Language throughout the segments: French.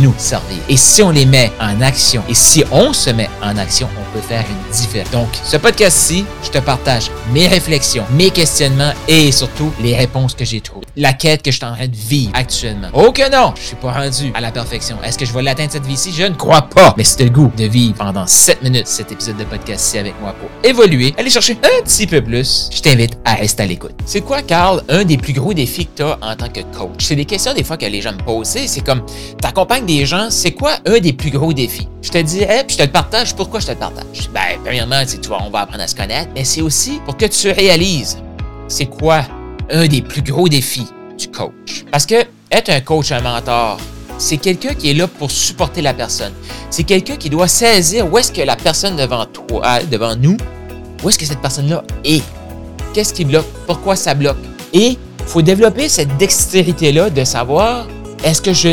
nous servir. Et si on les met en action, et si on se met en action, on peut faire une différence. Donc, ce podcast-ci, je te partage mes réflexions, mes questionnements et surtout les réponses que j'ai trouvées. La quête que je suis en train de vivre actuellement. Oh que non, je suis pas rendu à la perfection. Est-ce que je vais l'atteindre cette vie-ci? Je ne crois pas. Mais c'est le goût de vivre pendant 7 minutes cet épisode de podcast-ci avec moi pour évoluer, aller chercher un petit peu plus. Je t'invite à rester à l'écoute. C'est quoi, Carl, un des plus gros défis que tu as en tant que coach? C'est des questions des fois que les gens me posent. C'est comme, t'accompagnes gens, c'est quoi un des plus gros défis? Je te dirais, puis je te le partage. Pourquoi je te le partage? Ben, premièrement, tu vois, on va apprendre à se connaître, mais c'est aussi pour que tu réalises c'est quoi un des plus gros défis du coach. Parce que être un coach, un mentor, c'est quelqu'un qui est là pour supporter la personne. C'est quelqu'un qui doit saisir où est-ce que la personne devant toi, devant nous, où est-ce que cette personne-là est? Qu'est-ce qui bloque? Pourquoi ça bloque? Et il faut développer cette dextérité-là de savoir est-ce que je,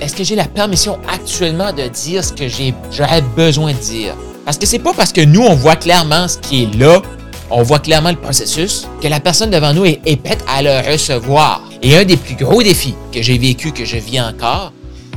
est-ce que j'ai la permission actuellement de dire ce que j'ai, j'aurais besoin de dire? Parce que c'est pas parce que nous, on voit clairement ce qui est là, on voit clairement le processus, que la personne devant nous est, est prête à le recevoir. Et un des plus gros défis que j'ai vécu, que je vis encore,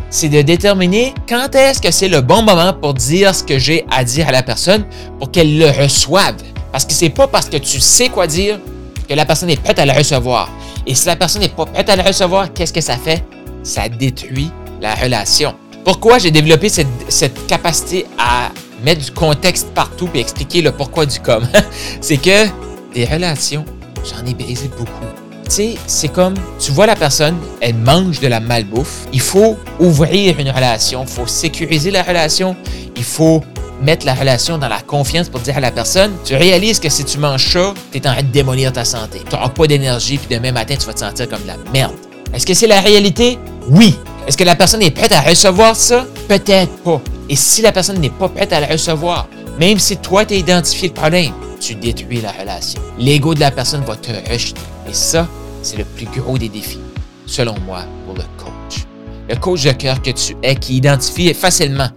c'est de déterminer quand est-ce que c'est le bon moment pour dire ce que j'ai à dire à la personne pour qu'elle le reçoive. Parce que c'est pas parce que tu sais quoi dire que la personne est prête à le recevoir. Et si la personne n'est pas prête à le recevoir, qu'est-ce que ça fait? Ça détruit la relation. Pourquoi j'ai développé cette, capacité à mettre du contexte partout et expliquer le pourquoi du comment? c'est que des relations, j'en ai brisé beaucoup tu sais, c'est comme, tu vois la personne, elle mange de la malbouffe. Il faut ouvrir une relation, il faut sécuriser la relation, il faut mettre la relation dans la confiance pour dire à la personne, tu réalises que si tu manges ça, tu es en train de démolir ta santé. Tu n'auras pas d'énergie, puis demain matin, tu vas te sentir comme de la merde. Est-ce que c'est la réalité? Oui. Est-ce que la personne est prête à recevoir ça? Peut-être pas. Et si la personne n'est pas prête à le recevoir, même si toi, tu as identifié le problème, tu détruis la relation. L'ego de la personne va te rejeter. Et ça, c'est le plus gros des défis, selon moi, pour le coach. Le coach de cœur que tu es qui identifie facilement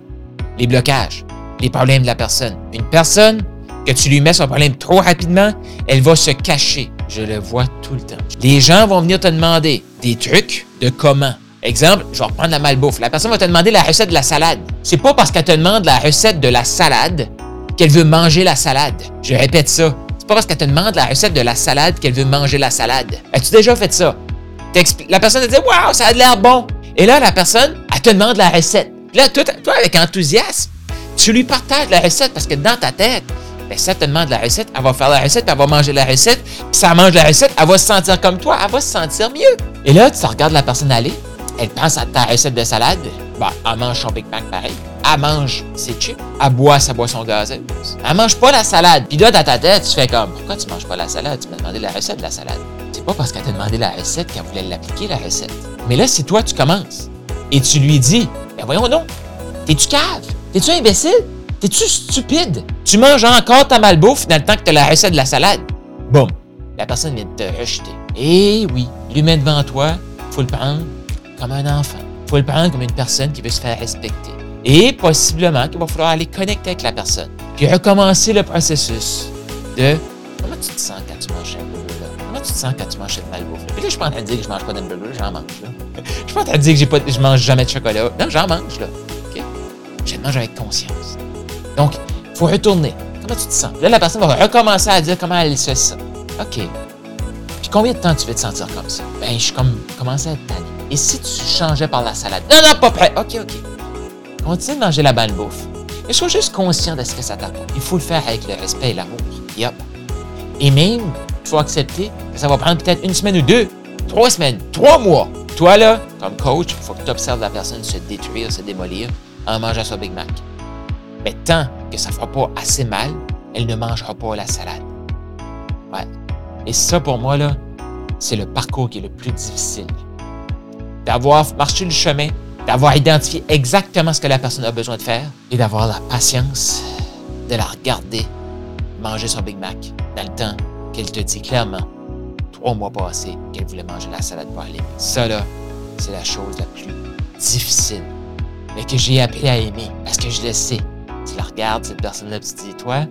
les blocages, les problèmes de la personne. Une personne que tu lui mets son problème trop rapidement, elle va se cacher. Je le vois tout le temps. Les gens vont venir te demander des trucs de comment. Exemple, je vais reprendre la malbouffe. La personne va te demander la recette de la salade. C'est pas parce qu'elle te demande la recette de la salade qu'elle veut manger la salade. Je répète ça pas parce qu'elle te demande la recette de la salade qu'elle veut manger la salade. As-tu déjà fait ça? La personne te dit Waouh, ça a l'air bon. Et là, la personne, elle te demande la recette. Là, toi, toi, avec enthousiasme, tu lui partages la recette parce que dans ta tête, ben, ça te demande la recette, elle va faire la recette, elle va manger la recette, puis ça mange la recette, elle va se sentir comme toi, elle va se sentir mieux. Et là, tu regardes la personne aller, elle pense à ta recette de salade, ben, elle mange son Big Mac pareil elle mange ses chips, elle boit sa boisson gazeuse. Elle mange pas la salade. Puis là, dans ta tête, tu fais comme, pourquoi tu manges pas la salade? Tu m'as demandé la recette de la salade. C'est pas parce qu'elle t'a demandé la recette qu'elle voulait l'appliquer, la recette. Mais là, si toi, tu commences et tu lui dis, ben voyons donc, t'es-tu cave? T'es-tu imbécile? T'es-tu stupide? Tu manges encore ta malbouffe dans le temps que t'as la recette de la salade? Boum! La personne vient de te rejeter. Eh oui, l'humain devant toi, faut le prendre comme un enfant. Faut le prendre comme une personne qui veut se faire respecter. Et possiblement qu'il va falloir aller connecter avec la personne. Puis recommencer le processus de comment tu te sens quand tu manges un burger là? Comment tu te sens quand tu manges cette malbouffe? Puis là, je suis pas en train de dire que je mange pas d'hamburger, j'en mange là. Je suis pas en train de dire que pas, je mange jamais de chocolat. Non, j'en mange là. Je mange avec conscience. Donc, il faut retourner. Comment tu te sens? Là, la personne va recommencer à dire comment elle se sent. OK. Puis combien de temps tu veux te sentir comme ça? Ben, je suis comme commencé à être tanné. Et si tu changeais par la salade? Non, non, pas prêt. OK, OK. Continue de manger la bonne bouffe. Mais sois juste conscient de ce que ça t'apporte. Il faut le faire avec le respect et l'amour. Yup. Et même, il faut accepter que ça va prendre peut-être une semaine ou deux, trois semaines, trois mois. Toi, là, comme coach, il faut que tu observes la personne se détruire, se démolir en mangeant son Big Mac. Mais tant que ça ne fera pas assez mal, elle ne mangera pas la salade. Ouais. Et ça, pour moi, là, c'est le parcours qui est le plus difficile. D'avoir marché le chemin d'avoir identifié exactement ce que la personne a besoin de faire et d'avoir la patience de la regarder manger son Big Mac dans le temps qu'elle te dit clairement, trois mois passés, qu'elle voulait manger la salade aller. Ça, là, c'est la chose la plus difficile, mais que j'ai appris à aimer parce que je le sais. Tu la regardes, cette personne-là, tu te dis, toi,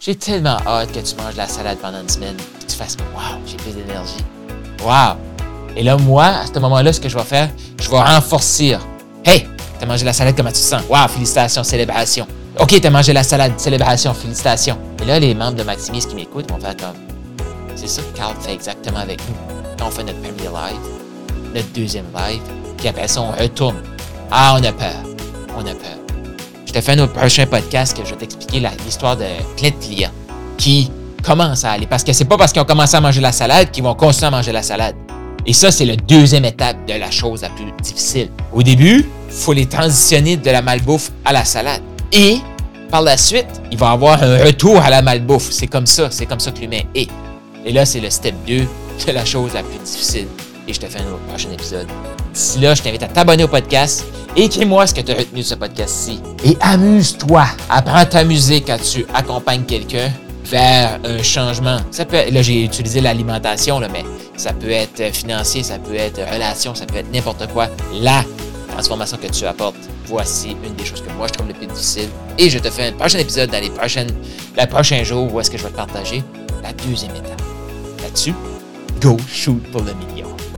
j'ai tellement hâte que tu manges la salade pendant une semaine, que tu fasses, waouh, j'ai plus d'énergie. Waouh! Et là, moi, à ce moment-là, ce que je vais faire, je vais renforcer. Hey, t'as mangé la salade, comment tu te sens? Waouh, félicitations, célébration. OK, t'as mangé la salade, célébration, félicitations. Et là, les membres de Maximis qui m'écoutent vont faire comme. C'est ça que Carl fait exactement avec nous. On fait notre premier live, notre deuxième live, puis après ça, on retourne. Ah, on a peur. On a peur. Je te fais un prochain podcast que je vais t'expliquer l'histoire de plein de clients qui commencent à aller. Parce que c'est pas parce qu'ils ont commencé à manger la salade qu'ils vont continuer à manger la salade. Et ça, c'est la deuxième étape de la chose la plus difficile. Au début, il faut les transitionner de la malbouffe à la salade. Et par la suite, il va avoir un retour à la malbouffe. C'est comme ça, c'est comme ça que l'humain est. Et là, c'est le step 2 de la chose la plus difficile. Et je te fais un autre prochain épisode. D'ici là, je t'invite à t'abonner au podcast. Écris-moi ce que tu as retenu de ce podcast-ci. Et amuse-toi. Apprends à t'amuser quand tu accompagnes quelqu'un vers un changement. Ça peut là, j'ai utilisé l'alimentation, mais ça peut être financier, ça peut être relation, ça peut être n'importe quoi. La transformation que tu apportes, voici une des choses que moi je trouve le plus difficile. Et je te fais un prochain épisode dans les prochaines, le prochain jour où est-ce que je vais te partager la deuxième étape. Là-dessus, go shoot pour le million.